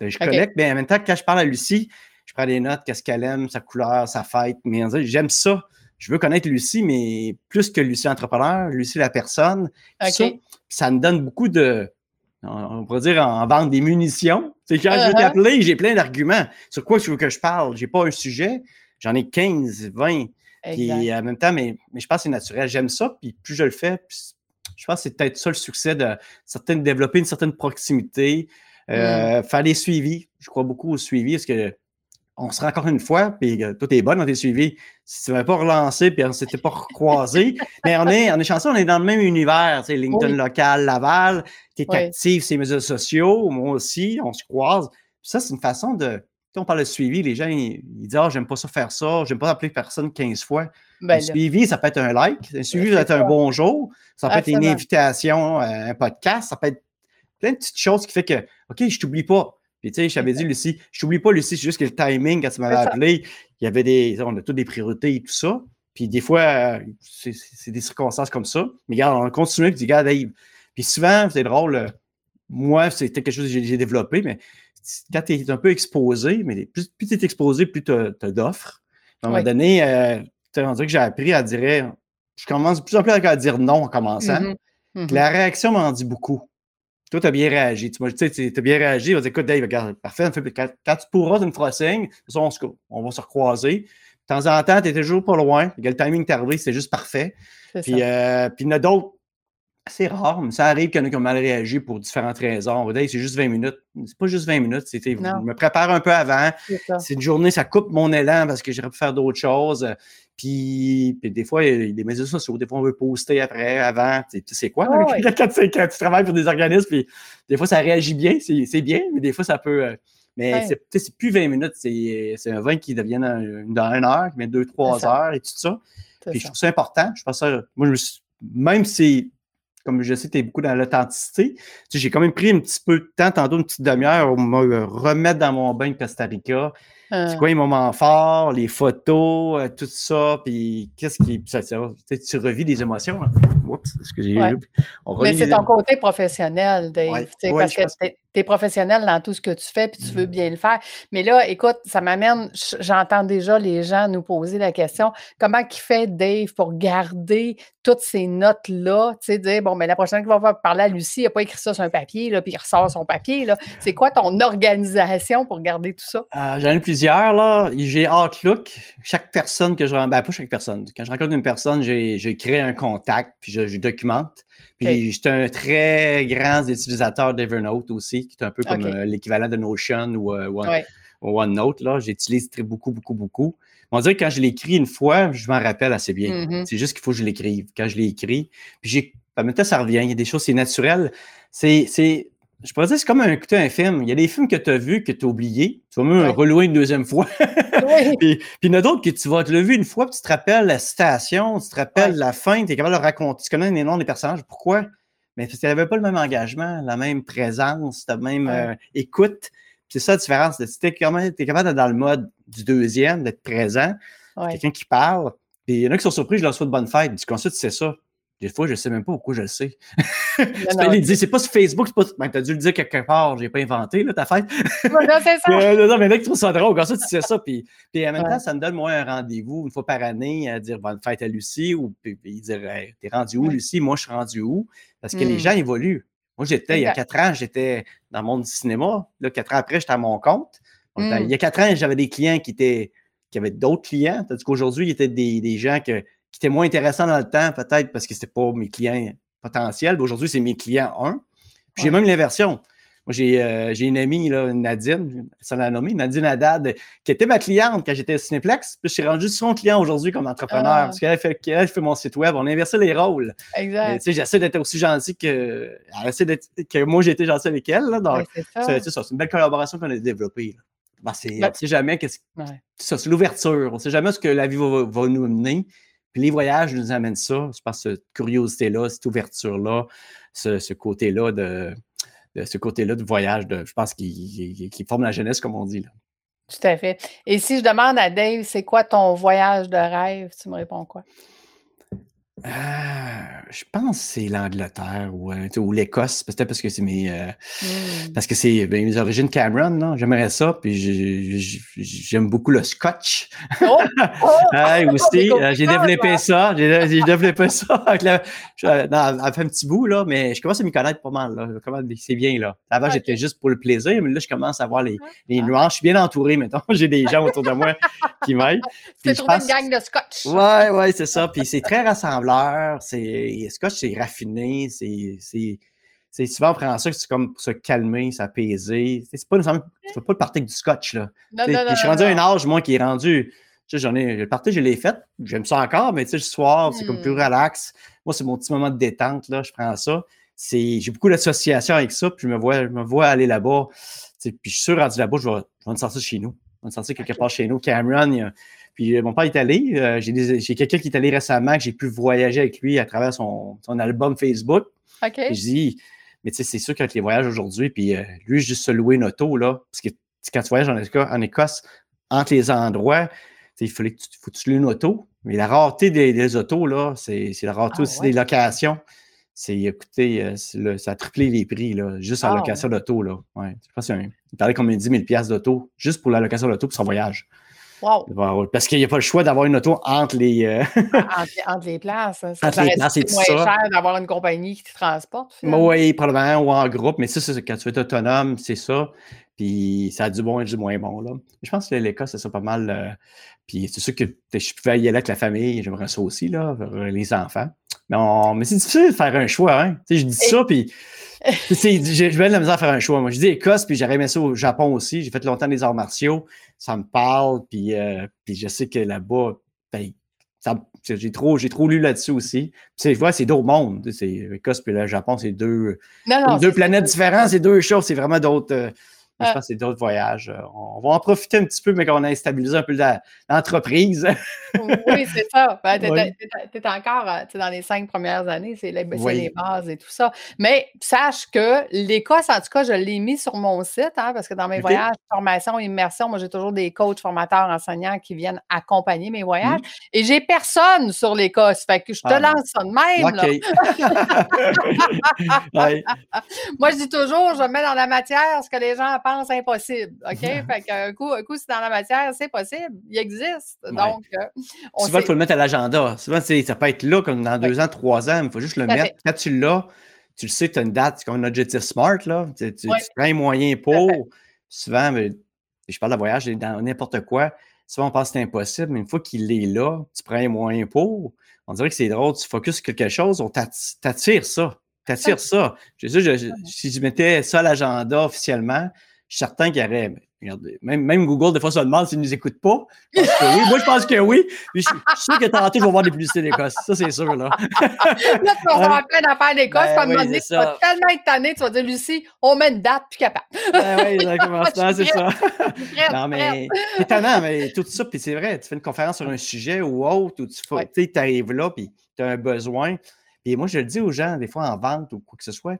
Je collecte, mais en même temps, quand je parle à Lucie, je prends des notes, qu'est-ce qu'elle aime, sa couleur, sa fête. Mais j'aime ça. Je veux connaître Lucie, mais plus que Lucie entrepreneur, Lucie la personne. Ça, ça me donne beaucoup de, on pourrait dire en, vente des munitions. C'est quand je veux uh-huh. t'appeler, j'ai plein d'arguments. Sur quoi tu veux que je parle? J'ai pas un sujet, j'en ai 15, 20. Puis en même temps, mais, mais je pense que c'est naturel. J'aime ça, puis plus je le fais, je pense que c'est peut-être ça le succès de certaines, développer une certaine proximité, euh, faire des suivis. Je crois beaucoup au suivi parce que on se encore une fois, puis euh, tout est bon dans tes suivis. Si tu ne pas relancé, puis on ne s'était pas croisé, (laughs) mais on est, on est chanceux, on est dans le même univers, tu sais, LinkedIn local, Laval, tu es actif sur les médias sociaux, moi aussi, on se croise. ça, c'est une façon de, on parle de suivi, les gens, ils, disent Ah, j'aime pas ça faire ça, j'aime pas appeler personne 15 fois. Ben, un suivi, ça peut être un like, un suivi, ça peut être un bonjour, ça peut être une invitation, un podcast, ça peut être plein de petites choses qui fait que, OK, je t'oublie pas. Puis, tu sais, je t'avais dit, Lucie, je t'oublie pas, Lucie, c'est juste que le timing, quand tu m'avais appelé, il y avait des, on a toutes des priorités et tout ça. Puis, des fois, c'est des circonstances comme ça. Mais regarde, on continue, puis, regarde, Dave. Puis, souvent, c'est drôle, moi, c'était quelque chose que j'ai développé, mais quand tu es un peu exposé, mais plus, tu es exposé, plus tu as, d'offres. À un moment donné, euh, on dirait que j'ai appris à dire, je commence de plus en plus à dire non en commençant. Mm-hmm. Mm-hmm. La réaction m'en dit beaucoup. Toi, tu as bien réagi. Tu as bien réagi. On va dire, écoute, Dave, regarde, parfait. Quand, quand tu pourras, tu me feras signe. On, on va se recroiser. De temps en temps, tu es toujours pas loin. Le timing t'est arrivé, c'est juste parfait. Puis, euh, puis il y en a d'autres c'est rare, mais ça arrive qu'il y en a qui ont mal réagi pour différentes raisons. C'est juste 20 minutes. C'est pas juste 20 minutes. Je me prépare un peu avant. C'est une journée, ça coupe mon élan parce que j'aurais pu faire d'autres choses. Puis, des fois, il y a des médias sociaux. Des fois, on veut poster après, avant. Tu sais quoi? Oh, (laughs) quand, tu travailles pour des organismes, puis des fois, ça réagit bien. C'est bien, mais des fois, ça peut. Euh, mais c'est plus 20 minutes. C'est un 20 qui devient dans une heure, qui met 2-3 heures et tout ça. Puis je trouve ça important. Je pense ça. Moi, je même si comme je sais tu es beaucoup dans l'authenticité, j'ai quand même pris un petit peu de temps, tantôt une petite demi-heure, pour me remettre dans mon bain de Costa Rica. C'est euh. quoi les moments forts, les photos, euh, tout ça, puis qu'est-ce qui. Ça, tu revis des émotions. Hein? Oups, ce que j'ai eu. Mais c'est ton côté professionnel, Dave. parce que tu es professionnel dans tout ce que tu fais, puis tu veux mm. bien le faire. Mais là, écoute, ça m'amène, j'entends déjà les gens nous poser la question comment qui fait Dave pour garder toutes ces notes-là? Tu sais, dire, bon, mais la prochaine fois qu'on va parler à Lucie, il n'a pas écrit ça sur un papier, là, puis il ressort son papier. C'est quoi ton organisation pour garder tout ça? Euh, J'en ai plusieurs, là. J'ai Outlook. Chaque personne que je rencontre, ben, pas chaque personne. Quand je rencontre une personne, j'ai créé un contact, puis je, documente. Puis j'étais un très grand utilisateur d'Evernote aussi, qui est un peu comme euh, l'équivalent de Notion ou, euh, OneNote. Là, j'utilise très beaucoup, beaucoup, beaucoup. On dirait que quand je l'écris une fois, je m'en rappelle assez bien. Mm-hmm. C'est juste qu'il faut que je l'écrive. Quand je l'ai écrit, puis j'ai, en même temps, ça revient. Il y a des choses, c'est naturel. C'est, c'est, je pourrais dire, c'est comme écouter un film. Il y a des films que tu as vus, que tu as oubliés. Tu vas même ouais. relouer une deuxième fois. (laughs) (laughs) puis, puis, il y en a d'autres que tu vas te le vu une fois, puis tu te rappelles la citation, tu te rappelles la fin, tu es capable de raconter. Tu connais les noms des personnages. Pourquoi? Mais parce qu'il n'y avait pas le même engagement, la même présence, la même euh, écoute. C'est ça la différence. Tu es, capable d'être dans le mode du deuxième, d'être présent. Quelqu'un qui parle. Puis il y en a qui sont surpris, je leur souhaite bonne fête. Puis, ça, tu sais ça. Des fois, je ne sais même pas pourquoi je le sais. (laughs) c'est pas sur Facebook, c'est pas. Ben, t'as dû le dire quelque part, j'ai pas inventé, là, ta fête. (laughs) non, c'est ça. (laughs) euh, non, mais là, tu trouves ça drôle. Comme ça, tu sais ça. Puis, puis en même temps, ça me donne, moi, un rendez-vous une fois par année à dire bonne fête à Lucie ou puis, puis dire, t'es rendu où, Lucie? Moi, je suis rendu où? Parce que les gens évoluent. Moi, j'étais, il y a quatre ans, j'étais dans le monde du cinéma. Là, quatre ans après, j'étais à mon compte. Il y a quatre ans, j'avais des clients qui étaient qui avaient d'autres clients. Tandis qu'aujourd'hui, il y était des, des gens que, qui étaient moins intéressants dans le temps, peut-être parce que c'était pas mes clients potentiels. Aujourd'hui, c'est mes clients 1. Puis j'ai même l'inversion. Moi, j'ai euh, une amie, là, Nadine, ça l'a nommé, Nadine Haddad, qui était ma cliente quand j'étais au Cineplex. Puis je suis rendu son client aujourd'hui comme entrepreneur. Ah. Parce qu'elle fait, elle fait mon site web. On a inversé les rôles. Exact. J'essaie d'être aussi gentil que, que moi, j'ai été gentil avec elle. Là, donc, c'est une belle collaboration qu'on a développée. Là. Ben, on ne sait jamais qu'est-ce ouais. c'est l'ouverture. On ne sait jamais ce que la vie va, va, nous amener. Puis les voyages nous amènent ça. Je pense cette curiosité-là, cette ouverture-là, ce, côté-là de, ce côté-là de voyage, je pense qui, forme la jeunesse, comme on dit. Tout à fait. Et si je demande à Dave, c'est quoi ton voyage de rêve, tu me réponds quoi? Euh, je pense que c'est l'Angleterre ou, euh, ou l'Écosse, peut-être parce que c'est mes euh, mm. parce que c'est ben, mes origines Cameron, J'aimerais ça, puis j'aime beaucoup le scotch. Oh! (laughs) oh! hey, (laughs) aussi, j'ai développé ça. J'ai développé ça avec la, non, elle fait un petit bout, là, mais je commence à m'y connaître pas mal. C'est bien là. Avant, j'étais juste pour le plaisir, mais là, je commence à voir les, les ah. nuances. Je suis bien entouré, maintenant. (laughs) J'ai des gens autour de moi qui m'aident. Tu trouvé une gang de scotch. Ouais, ouais, c'est ça. Puis c'est très c'est scotch, c'est raffiné, c'est souvent on ça c'est comme pour se calmer, s'apaiser. C'est pas nécessairement pas le parti du scotch là. Non, non, non, je suis rendu à un âge moi qui est rendu tu sais, j'en ai le parti, je l'ai fait, j'aime ça encore, mais tu sais le soir, c'est comme plus hmm. relax. Moi c'est mon petit moment de détente là, je prends ça. C'est j'ai beaucoup d'associations avec ça, puis je me vois je me vois aller là-bas. Puis je suis sûr rendu là-bas, je vais, je vais me sortir chez nous. Je vais me sortir quelque part chez nous. Cameron, il y a, puis euh, mon père est allé. Euh, j'ai quelqu'un qui est allé récemment que j'ai pu voyager avec lui à travers son, son album Facebook. OK. je dis, mais tu sais, c'est sûr qu'avec les voyages aujourd'hui, puis euh, lui, juste se louer une auto, là, parce que quand tu voyages en Écosse, en Écosse entre les endroits, il fallait que tu, faut que tu loues une auto. Mais la rareté des, des autos, là, c'est la rareté ah, aussi des locations. C'est, écoutez, ça a triplé les prix, là, juste en ah, location d'auto, là. Ouais. Je pense qu'il parlait comme 10 000 d'auto, juste pour la location d'auto pour son voyage. Wow. Parce qu'il n'y a pas le choix d'avoir une auto entre les. Euh, (laughs) entre, les places. Hein. Ça entre les places, c'est moins cher d'avoir une compagnie qui te transporte. Oui, probablement, ou en groupe. Mais ça, c'est quand tu es autonome, c'est ça. Puis ça a du bon et du moins bon. Là. Je pense que l'Écosse, c'est ça pas mal. Euh, puis c'est sûr que je pouvais y aller avec la famille, j'aimerais ça aussi, là, les enfants. Mais, mais c'est difficile de faire un choix. Hein? Tu sais, je dis ça, puis (laughs) je vais de la misère à faire un choix. Moi, je dis Écosse, puis j'aurais aimé ça au Japon aussi. J'ai fait longtemps des arts martiaux. Ça me parle, puis, euh, puis je sais que là-bas, ben, j'ai trop, trop lu là-dessus aussi. Tu vois, c'est d'autres mondes. Écosse et le Japon, c'est deux, deux planètes différentes, c'est deux choses, c'est vraiment d'autres. Euh, je ah. pense que c'est d'autres voyages. Euh, on va en profiter un petit peu, mais qu'on a stabilisé un peu l'entreprise. oui, c'est ça. (laughs) Ben, tu es, encore euh, dans les cinq premières années, c'est les, les, bases et tout ça. Mais sache que l'Écosse, en tout cas, je l'ai mis sur mon site, hein, parce que dans mes voyages, formation, immersion, moi, j'ai toujours des coachs, formateurs, enseignants qui viennent accompagner mes voyages. Mmh. Et j'ai personne sur l'Écosse. Fait que je te ah, lance ça de même. (laughs) Moi, je dis toujours, je mets dans la matière ce que les gens pensent impossible. OK? fait qu'un coup, un coup c'est dans la matière, c'est possible. Il existe. Donc, euh, on Souvent, il faut le mettre à l'agenda. Souvent, ça peut être là comme dans deux ans, trois ans, mais il faut juste le mettre. Quand tu l'as, tu le sais, tu as une date, c'est comme un objectif smart, là. Tu, tu, prends un moyen pour. Souvent, je parle de voyage dans n'importe quoi. Souvent, on pense que c'est impossible, mais une fois qu'il est là, tu prends un moyen pour. On dirait que c'est drôle, tu focuses sur quelque chose, on t'attire ça. T'attires ça. Je, je, si je mettais ça à l'agenda officiellement, je suis certain qu'il y aurait. Regardez, même, même, Google, des fois, se demande s'ils ne nous écoutent pas. oui. Moi, je pense que oui. je, suis sûr que tantôt, je vais voir des publicités d'Écosse. Ça, c'est sûr. Là, (laughs) là tu vas avoir plein d'affaires d'Écosse. Ben, oui, donné, tu vas tellement être tanné, tu vas dire, Lucie, on met une date, plus capable. ben, oui, (laughs) exactement. c'est ça. non, mais c'est étonnant, mais tout ça, puis c'est vrai, tu fais une conférence sur un sujet ou autre, ou tu arrives là, puis tu as un besoin. Puis moi, je le dis aux gens, des fois en vente ou quoi que ce soit,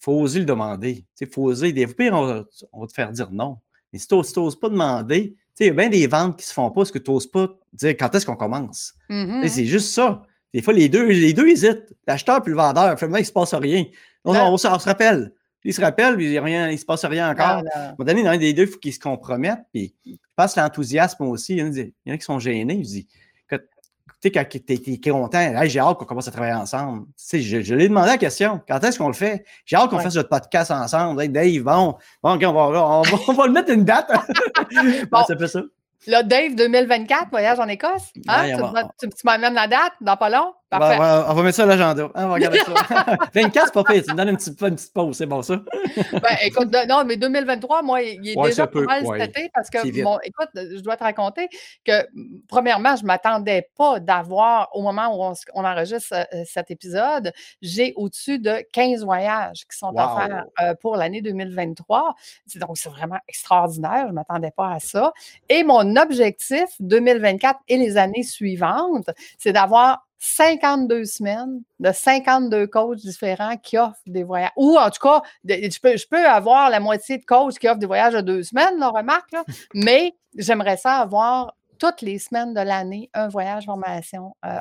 faut oser le demander. Il faut oser. Des fois, on va, on va, te faire dire non. Mais si tu n'oses pas demander, il y a bien des ventes qui se font pas parce que tu n'oses pas dire quand est-ce qu'on commence. Mhm. C'est juste ça. Des fois, les deux, les deux hésitent. L'acheteur puis le vendeur. Finalement, il ne se passe rien. Non, non, on, se rappelle. Il se rappelle, puis il ne se passe rien encore. À un moment donné, dans un des deux, il faut qu'ils se compromettent. Puis, je pense que l'enthousiasme aussi, il y, en a, il y en a qui sont gênés. Tu sais, quand tu es, content, j'ai hâte qu'on commence à travailler ensemble. Tu sais, je, je lui ai demandé la question, quand est-ce qu'on le fait? J'ai hâte qu'on fasse notre podcast ensemble. Hey, Dave, bon, bon on, va, on, va, on va le mettre une date. (laughs) bon, ça fait ça. Là, Dave, 2024, voyage en Écosse. Hein? tu, tu m'amènes la date dans pas long? Parfait. on va mettre ça à l'agenda. Hein, on va regarder ça. (laughs) (laughs) 24, c'est pas pire. Tu me donnes une petite, une petite pause, c'est bon ça? (laughs) ben, écoute, non, mais 2023, moi, il est déjà pas mal cet été parce que, écoute, je dois te raconter que, premièrement, je ne m'attendais pas d'avoir, au moment où on, enregistre euh, cet épisode, j'ai au-dessus de 15 voyages qui sont à faire euh, pour l'année 2023. Donc, c'est vraiment extraordinaire. Je ne m'attendais pas à ça. Et mon objectif 2024 et les années suivantes, c'est d'avoir 52 semaines de 52 coachs différents qui offrent des voyages. Ou en tout cas, je peux, avoir la moitié de coachs qui offrent des voyages de deux semaines, là, remarque, (laughs) mais j'aimerais ça avoir toutes les semaines de l'année un voyage formation euh,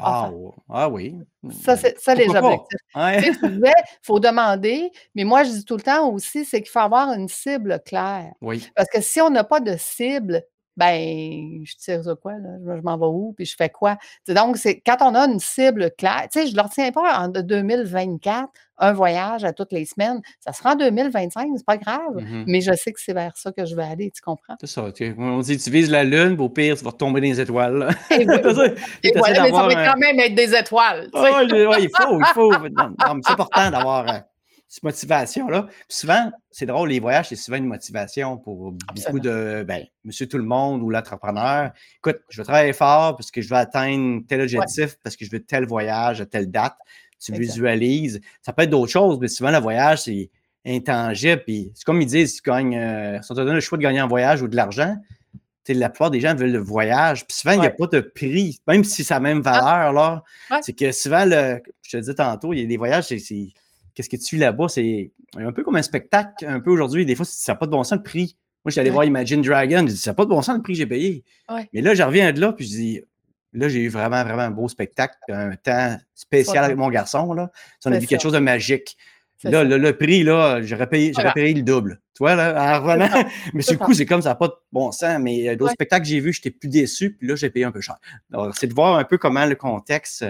Ah oui. Ça, c'est ça les objectifs. Il faut demander, mais moi, je dis tout le temps aussi, c'est qu'il faut avoir une cible claire. Oui. Parce que si on n'a pas de cible, ben, je tire ça quoi, là? Je, m'en vais où, puis je fais quoi? donc, c'est quand on a une cible claire, tu sais, je ne le retiens pas en 2024, un voyage à toutes les semaines. Ça sera en 2025, c'est pas grave, mmh mais je sais que c'est vers ça que je vais aller, tu comprends? C'est ça. on dit, tu vises la Lune, au pire, tu vas tomber dans les étoiles. Et, (laughs) mais ça va quand même être des étoiles. Oui, il faut, il faut. c'est important d'avoir euh, cette motivation-là. souvent, c'est drôle, les voyages, c'est souvent une motivation pour beaucoup de, ben, monsieur tout le monde ou l'entrepreneur. Écoute, je vais travailler fort parce que je veux atteindre tel objectif, parce que je veux tel voyage à telle date. Tu visualises. Ça peut être d'autres choses, mais souvent, le voyage, c'est intangible. Puis c'est comme ils disent, si tu gagnes, euh, si on te donne le choix de gagner en voyage ou de l'argent, la plupart des gens veulent le voyage. Puis souvent, il n'y a pas de prix, même si c'est la même ah. valeur. là. C'est que souvent, le, je te disais tantôt, il y a des voyages, c'est qu'est-ce que tu vis là-bas, c'est un peu comme un spectacle, un peu aujourd'hui. Des fois, ça n'a pas de bon sens le prix. Moi, j'allais voir Imagine Dragon, je dis, ça n'a pas de bon sens le prix que j'ai payé. Mais là, je reviens de là, puis je dis, là, j'ai eu vraiment, vraiment un beau spectacle, un temps spécial avec mon garçon. Là. on a vu quelque chose de magique. Là, le, prix, là, j'aurais payé, payé le double. Tu vois, là, en revenant. (laughs) mais sur le coup, c'est comme ça n'a pas de bon sens. Mais euh, d'autres spectacles que j'ai vus, j'étais plus déçu, puis là, j'ai payé un peu cher. Donc, c'est de voir un peu comment le contexte.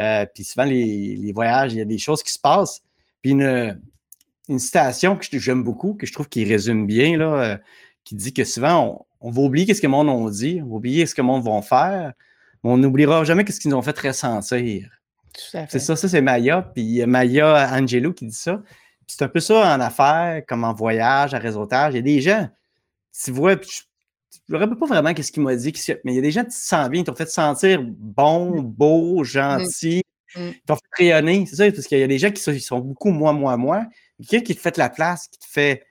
Euh, puis souvent, les, les, voyages, il y a des choses qui se passent. Puis une, une citation que j'aime beaucoup, que je trouve qui résume bien, là, euh, qui dit que souvent, on, va oublier ce que le monde a dit, on va oublier ce que le monde va faire, mais on n'oubliera jamais ce qu'ils nous ont fait ressentir. C'est ça, ça c'est Maya, puis Maya Angelo qui dit ça. C'est un peu ça en affaires, comme en voyage, en réseautage. Il y a des gens, tu vois, je ne me rappelle pas vraiment ce qu'il m'a dit, mais il y a des gens qui se sentent bien, qui t'ont fait sentir bon, beau, gentil, Mmh. Ils t'ont fait rayonner, c'est ça, parce qu'il y a des gens qui sont, beaucoup moi, moi, moi. Quelqu'un qui te fait la place, qui te fait.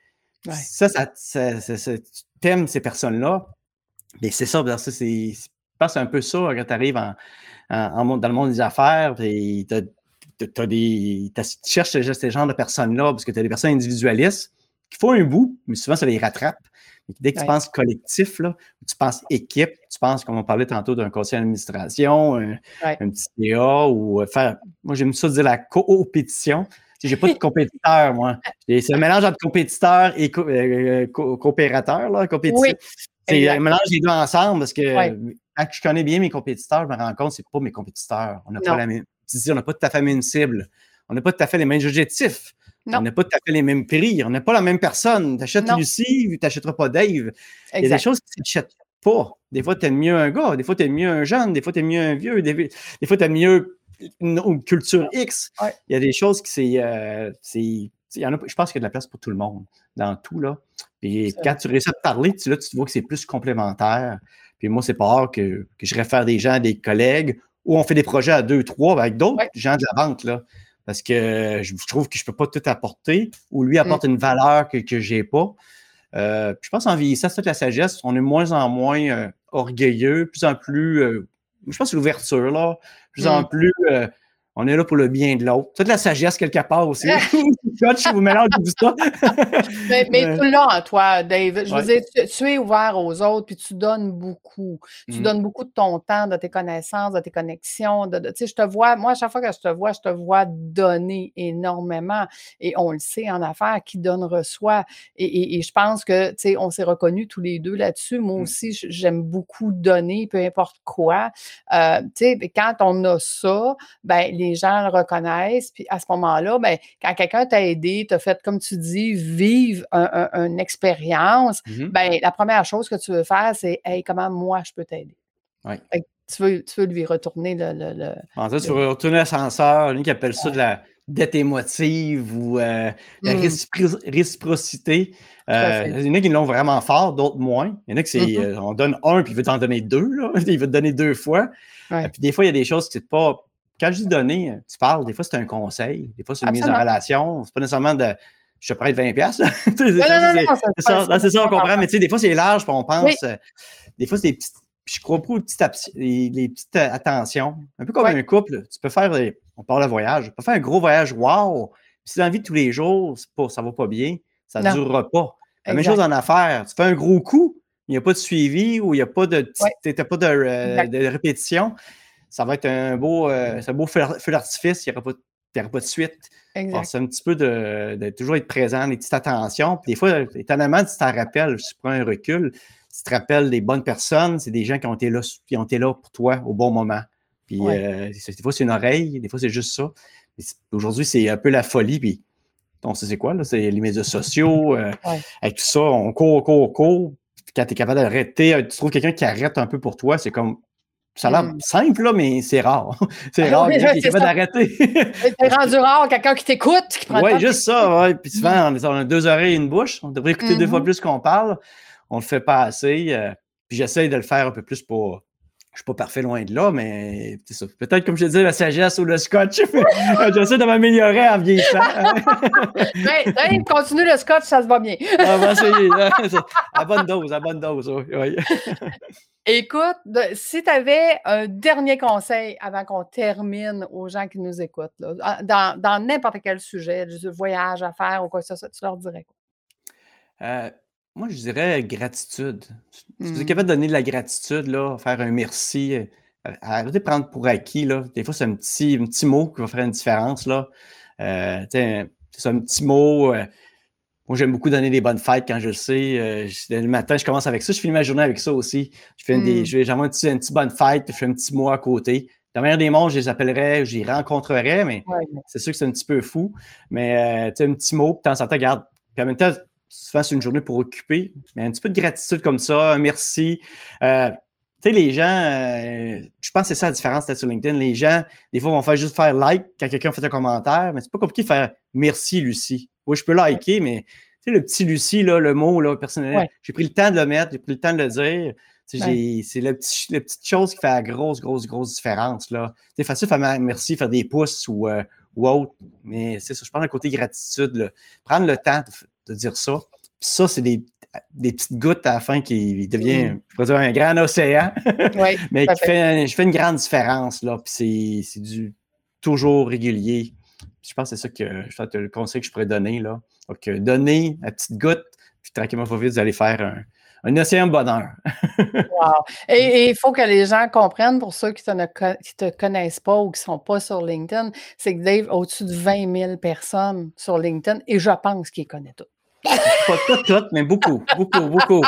Ça, ça, t'aimes ces personnes-là. Mais c'est ça, ça c'est. Je un peu ça quand tu arrives en, en, dans le monde des affaires. Des, tu cherches ce genre de personnes-là parce que tu as des personnes individualistes qui font un bout, mais souvent ça les rattrape. Dès que tu penses collectif, là, tu penses équipe, tu penses, comme on parlait tantôt, d'un conseil d'administration, un, petit CA ou euh, faire. Moi, j'aime ça dire la coopétition. J'ai pas de (laughs) compétiteur, moi. C'est un mélange entre compétiteur et co euh, coopérateur, là, compétitif. C'est un mélange des deux ensemble parce que quand je connais bien mes compétiteurs, je me rends compte que ce pas mes compétiteurs. On n'a pas la même. On n'a pas tout à fait la même cible. On n'a pas tout à fait les mêmes objectifs. On n'a pas tout à fait les mêmes prix. On n'a pas la même personne. Tu achètes Lucie, tu n'achèteras pas Dave. Il y a des choses que tu n'achètes pas. Des fois, tu aimes mieux un gars, des fois, tu aimes mieux un jeune, des fois, tu aimes mieux un vieux, des, fois, tu aimes mieux une, culture X. Il y a des choses qui c'est. Euh, je pense qu'il y a de la place pour tout le monde dans tout. Là. Et quand tu réussis à te parler, tu, là, tu vois que c'est plus complémentaire. Puis moi, c'est pas rare que, que je réfère des gens, des collègues, ou on fait des projets à deux, trois avec d'autres gens de la vente. Là parce que je trouve que je ne peux pas tout apporter ou lui apporte une valeur que, je n'ai pas. Euh, je pense en vieillissant, c'est la sagesse. On est de moins en moins euh, orgueilleux, plus en plus. Euh, je pense que c'est l'ouverture, là. Plus en mm. plus. On est là pour le bien de l'autre. Toute la sagesse quelque part aussi. (laughs) (laughs) je vous mélange tout ça. (laughs) mais, mais tout là toi, Dave. Je veux dire, tu, es ouvert aux autres, puis tu donnes beaucoup. Tu mm. donnes beaucoup de ton temps, de tes connaissances, de tes connexions. De, tu sais, je te vois, moi, à chaque fois que je te vois, je te vois donner énormément. Et on le sait en affaires, qui donne reçoit. Et, et, je pense que, tu sais, on s'est reconnus tous les deux là-dessus. Moi mm. aussi, j'aime beaucoup donner, peu importe quoi. Euh, tu sais, quand on a ça, ben les gens le reconnaissent. Puis à ce moment-là, ben, quand quelqu'un t'a aidé, t'a fait, comme tu dis, vivre une expérience, mm-hmm. ben, la première chose que tu veux faire, c'est Hey, comment moi je peux t'aider? Tu veux, tu veux lui retourner le. le, en fait, tu veux retourner l'ascenseur, lui qui appelle ça de la dette émotive ou euh, la mm. réciprocité. Euh, il y en a qui l'ont vraiment fort, d'autres moins. Il y en a qui c'est mm-hmm. euh, on donne un puis il veut t'en donner deux. Là. (laughs) Il veut te donner deux fois. Puis des fois, il y a des choses qui c'est pas quand je dis donner, tu parles, des fois c'est un conseil, des fois c'est une mise en relation, c'est pas nécessairement de je te prête 20$. (laughs) c'est ça, c'est ça, on comprend, mais tu sais, des fois c'est large, puis on pense, euh, des fois c'est des petites, je crois pas aux petites, les, petites euh, attentions. Un peu comme un couple, tu peux faire, on parle de voyage, tu peux faire un gros voyage, wow, puis si dans la vie de tous les jours, pas, ça va pas bien, ça ne durera pas. La même chose en affaires, tu fais un gros coup, il n'y a pas de suivi ou il n'y a pas de, pas de, euh, de répétition ça va être un beau, euh, un beau feu, d'artifice, il n'y aura, pas de suite. C'est un petit peu de, toujours être présent, des petites attentions. Puis des fois, étonnamment, tu t'en rappelles, je prends un recul, tu te rappelles des bonnes personnes, c'est des gens qui ont été là, qui ont été là pour toi au bon moment. Puis euh, des fois, c'est une oreille, des fois, c'est juste ça. Aujourd'hui, c'est un peu la folie. Puis on sait c'est quoi, là? C'est les médias sociaux. (laughs) Euh, avec tout ça, on court, on court, on court. quand tu es capable d'arrêter, tu trouves quelqu'un qui arrête un peu pour toi, c'est comme ça a l'air mmh. simple, là, mais c'est rare. (laughs) c'est rare, quelqu'un qui est capable d'arrêter. (laughs) c'est rendu rare, quelqu'un qui t'écoute, qui prend Oui, juste ça. Ouais. Puis souvent, on a deux oreilles et une bouche. On devrait écouter deux fois mmh plus qu'on parle. On le fait pas assez. Euh, puis j'essaye de le faire un peu plus pour. Je suis pas parfait loin de là, mais c'est ça. Peut-être, comme je disais, la sagesse ou le scotch. (laughs) j'essaie de m'améliorer en vieillissant. (laughs) continue le scotch, ça se va bien. (laughs) ah, ben, à bonne dose, à bonne dose. Oui. Écoute, si tu avais un dernier conseil avant qu'on termine aux gens qui nous écoutent, dans n'importe quel sujet, voyage à faire ou quoi que ce soit, tu leur dirais quoi? Euh, moi, je dirais gratitude. Si vous êtes mmh. capable de donner de la gratitude, là, faire un merci, euh, arrêtez de prendre pour acquis. Là. Des fois, c'est un petit, un petit mot qui va faire une différence. Là. Euh, c'est un petit mot. Moi, j'aime beaucoup donner des bonnes fêtes quand je le sais. Euh, le matin, je commence avec ça. Je finis ma journée avec ça aussi. Je fais des, hmm. je j'envoie un petit, une petite bonne fête, je fais un petit mot à côté. Dans la meilleure des mondes, je les appellerais, je les rencontrerais, mais c'est sûr que c'est un petit peu fou. Mais euh, tu sais, un petit mot, puis temps en temps, regarde. Puis en même temps, souvent, c'est une journée pour occuper. Mais un petit peu de gratitude comme ça, un merci. Euh, tu sais, les gens, je pense que c'est ça la différence sur LinkedIn. Les gens, des fois, vont faire juste faire like quand quelqu'un fait un commentaire, mais c'est pas compliqué de faire merci, Lucie. Oui, je peux liker, mais tu sais, le petit Lucie, là, le mot là, personnel, j'ai pris le temps de le mettre, j'ai pris le temps de le dire. C'est la, petit, la, petite chose qui fait la grosse, grosse, grosse différence. C'est facile de faire merci, faire des pouces ou, euh, ou autre, mais c'est ça, je parle d'un côté gratitude. Prendre le temps de, dire ça. Puis ça, c'est des, des, petites gouttes à la fin qui devient, mm. je dire, un grand océan, (laughs) mais qui fait, je fais une grande différence. Là, puis c'est du toujours régulier je pense que c'est ça que le conseil que je pourrais donner. Là. Donc, euh, donner la petite goutte, puis tranquillement, pas vite, vous allez faire un, un océan de bonheur. (laughs) wow. Et il faut que les gens comprennent, pour ceux qui ne te, connaissent pas ou qui ne sont pas sur LinkedIn, c'est que Dave a au-dessus de 20 000 personnes sur LinkedIn et je pense qu'il connaît tout. Pas toutes, toutes, mais beaucoup, beaucoup, beaucoup.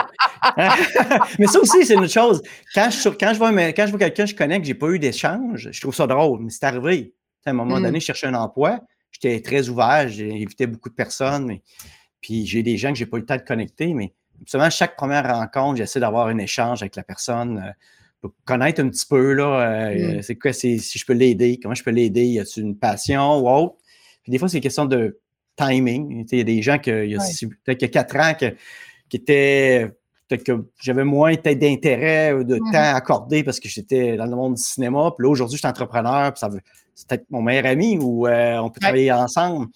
(laughs) mais ça aussi, c'est une autre chose. Quand je, quand je vois, quand je vois quelqu'un que je connais que je n'ai pas eu d'échange, je trouve ça drôle, mais c'est arrivé. À un moment mm. donné, je cherchais un emploi. J'étais très ouvert, j'ai beaucoup de personnes. puis j'ai des gens que je n'ai pas eu le temps de connecter, mais souvent, chaque première rencontre, j'essaie d'avoir un échange avec la personne euh, pour connaître un petit peu, là, euh, mm. c'est quoi, si je peux l'aider, comment je peux l'aider, y a-t-il une passion ou autre? Puis des fois, c'est une question de timing. Il y a des gens, que, il y a peut-être quatre ans, qui étaient peut-être que j'avais moins d'intérêt ou de mm-hmm. temps accordé parce que j'étais dans le monde du cinéma. Puis là, aujourd'hui, je suis entrepreneur, puis ça c'est peut-être mon meilleur ami ou euh, on peut travailler ensemble.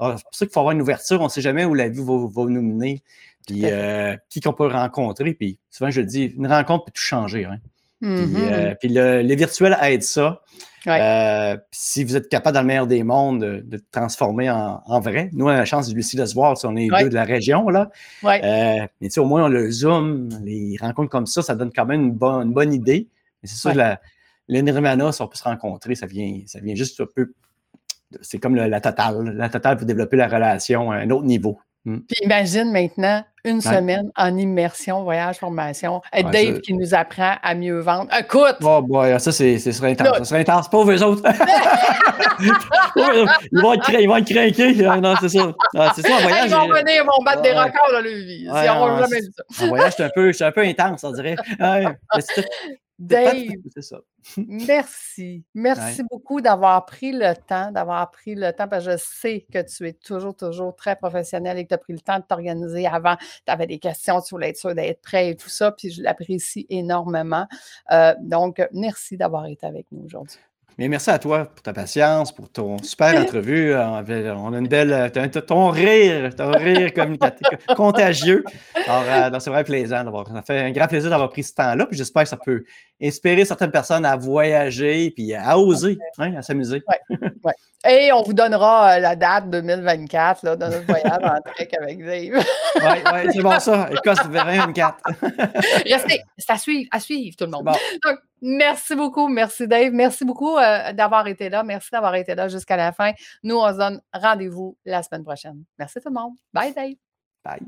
c'est pour ça qu'il faut avoir une ouverture. On ne sait jamais où la vie va, nous mener. Puis euh, qui qu'on peut rencontrer. Puis souvent, je dis, une rencontre peut tout changer. Hein. Puis, mm-hmm. euh, puis le, les virtuels aident ça. Euh, si vous êtes capable, dans le meilleur des mondes, de, de transformer en, vrai. Nous, on a la chance, Lucie, de se voir. On est deux de la région, là. Euh, mais au moins, on le zoom. Les rencontres comme ça, ça donne quand même une, bonne, une bonne idée. c'est sûr, les Nirvana, si on peut se rencontrer, ça vient, ça vient juste un peu. C'est comme la totale. La totale pour développer la relation à un autre niveau. Hmm. Puis imagine maintenant une semaine en immersion, voyage, formation. Dave qui nous apprend à mieux vendre. Écoute! Oh boy, ça, c'est, ce serait intense. Ça serait intense. Pauvres eux autres. (laughs) ils, vont être, ils vont être craqués. Non, c'est ça. Ah, c'est ça, voyage. Ils vont venir, ils vont battre des records dans leur vie. Ouais, on jamais ça. En voyage, c'est un, peu, un peu intense, on dirait. Dave, (laughs) merci. Merci beaucoup d'avoir pris le temps, d'avoir pris le temps, parce que je sais que tu es toujours, toujours très professionnel et que tu as pris le temps de t'organiser avant. Tu avais des questions, tu voulais être sûr d'être prêt et tout ça, puis je l'apprécie énormément. Euh, donc, merci d'avoir été avec nous aujourd'hui. Mais merci à toi pour ta patience, pour ton super (laughs) entrevue. Euh, on a une belle. Euh, ton rire, ton rire (laughs) contagieux. Alors, euh, c'est vraiment plaisant d'avoir. Ça fait un grand plaisir d'avoir pris ce temps-là. Puis j'espère que ça peut inspirer certaines personnes à voyager puis à oser, hein, à s'amuser. Ouais, ouais. Et on vous donnera la date 2024 là, de notre voyage en trek avec Dave. (laughs) oui, ouais, c'est bon ça. Écosse 2024. Restez, c'est à suivre, à suivre tout le monde. Donc, merci beaucoup. Merci Dave. Merci beaucoup d'avoir été là. Merci d'avoir été là jusqu'à la fin. Nous, on se donne rendez-vous la semaine prochaine. Merci tout le monde. Bye Dave. Bye.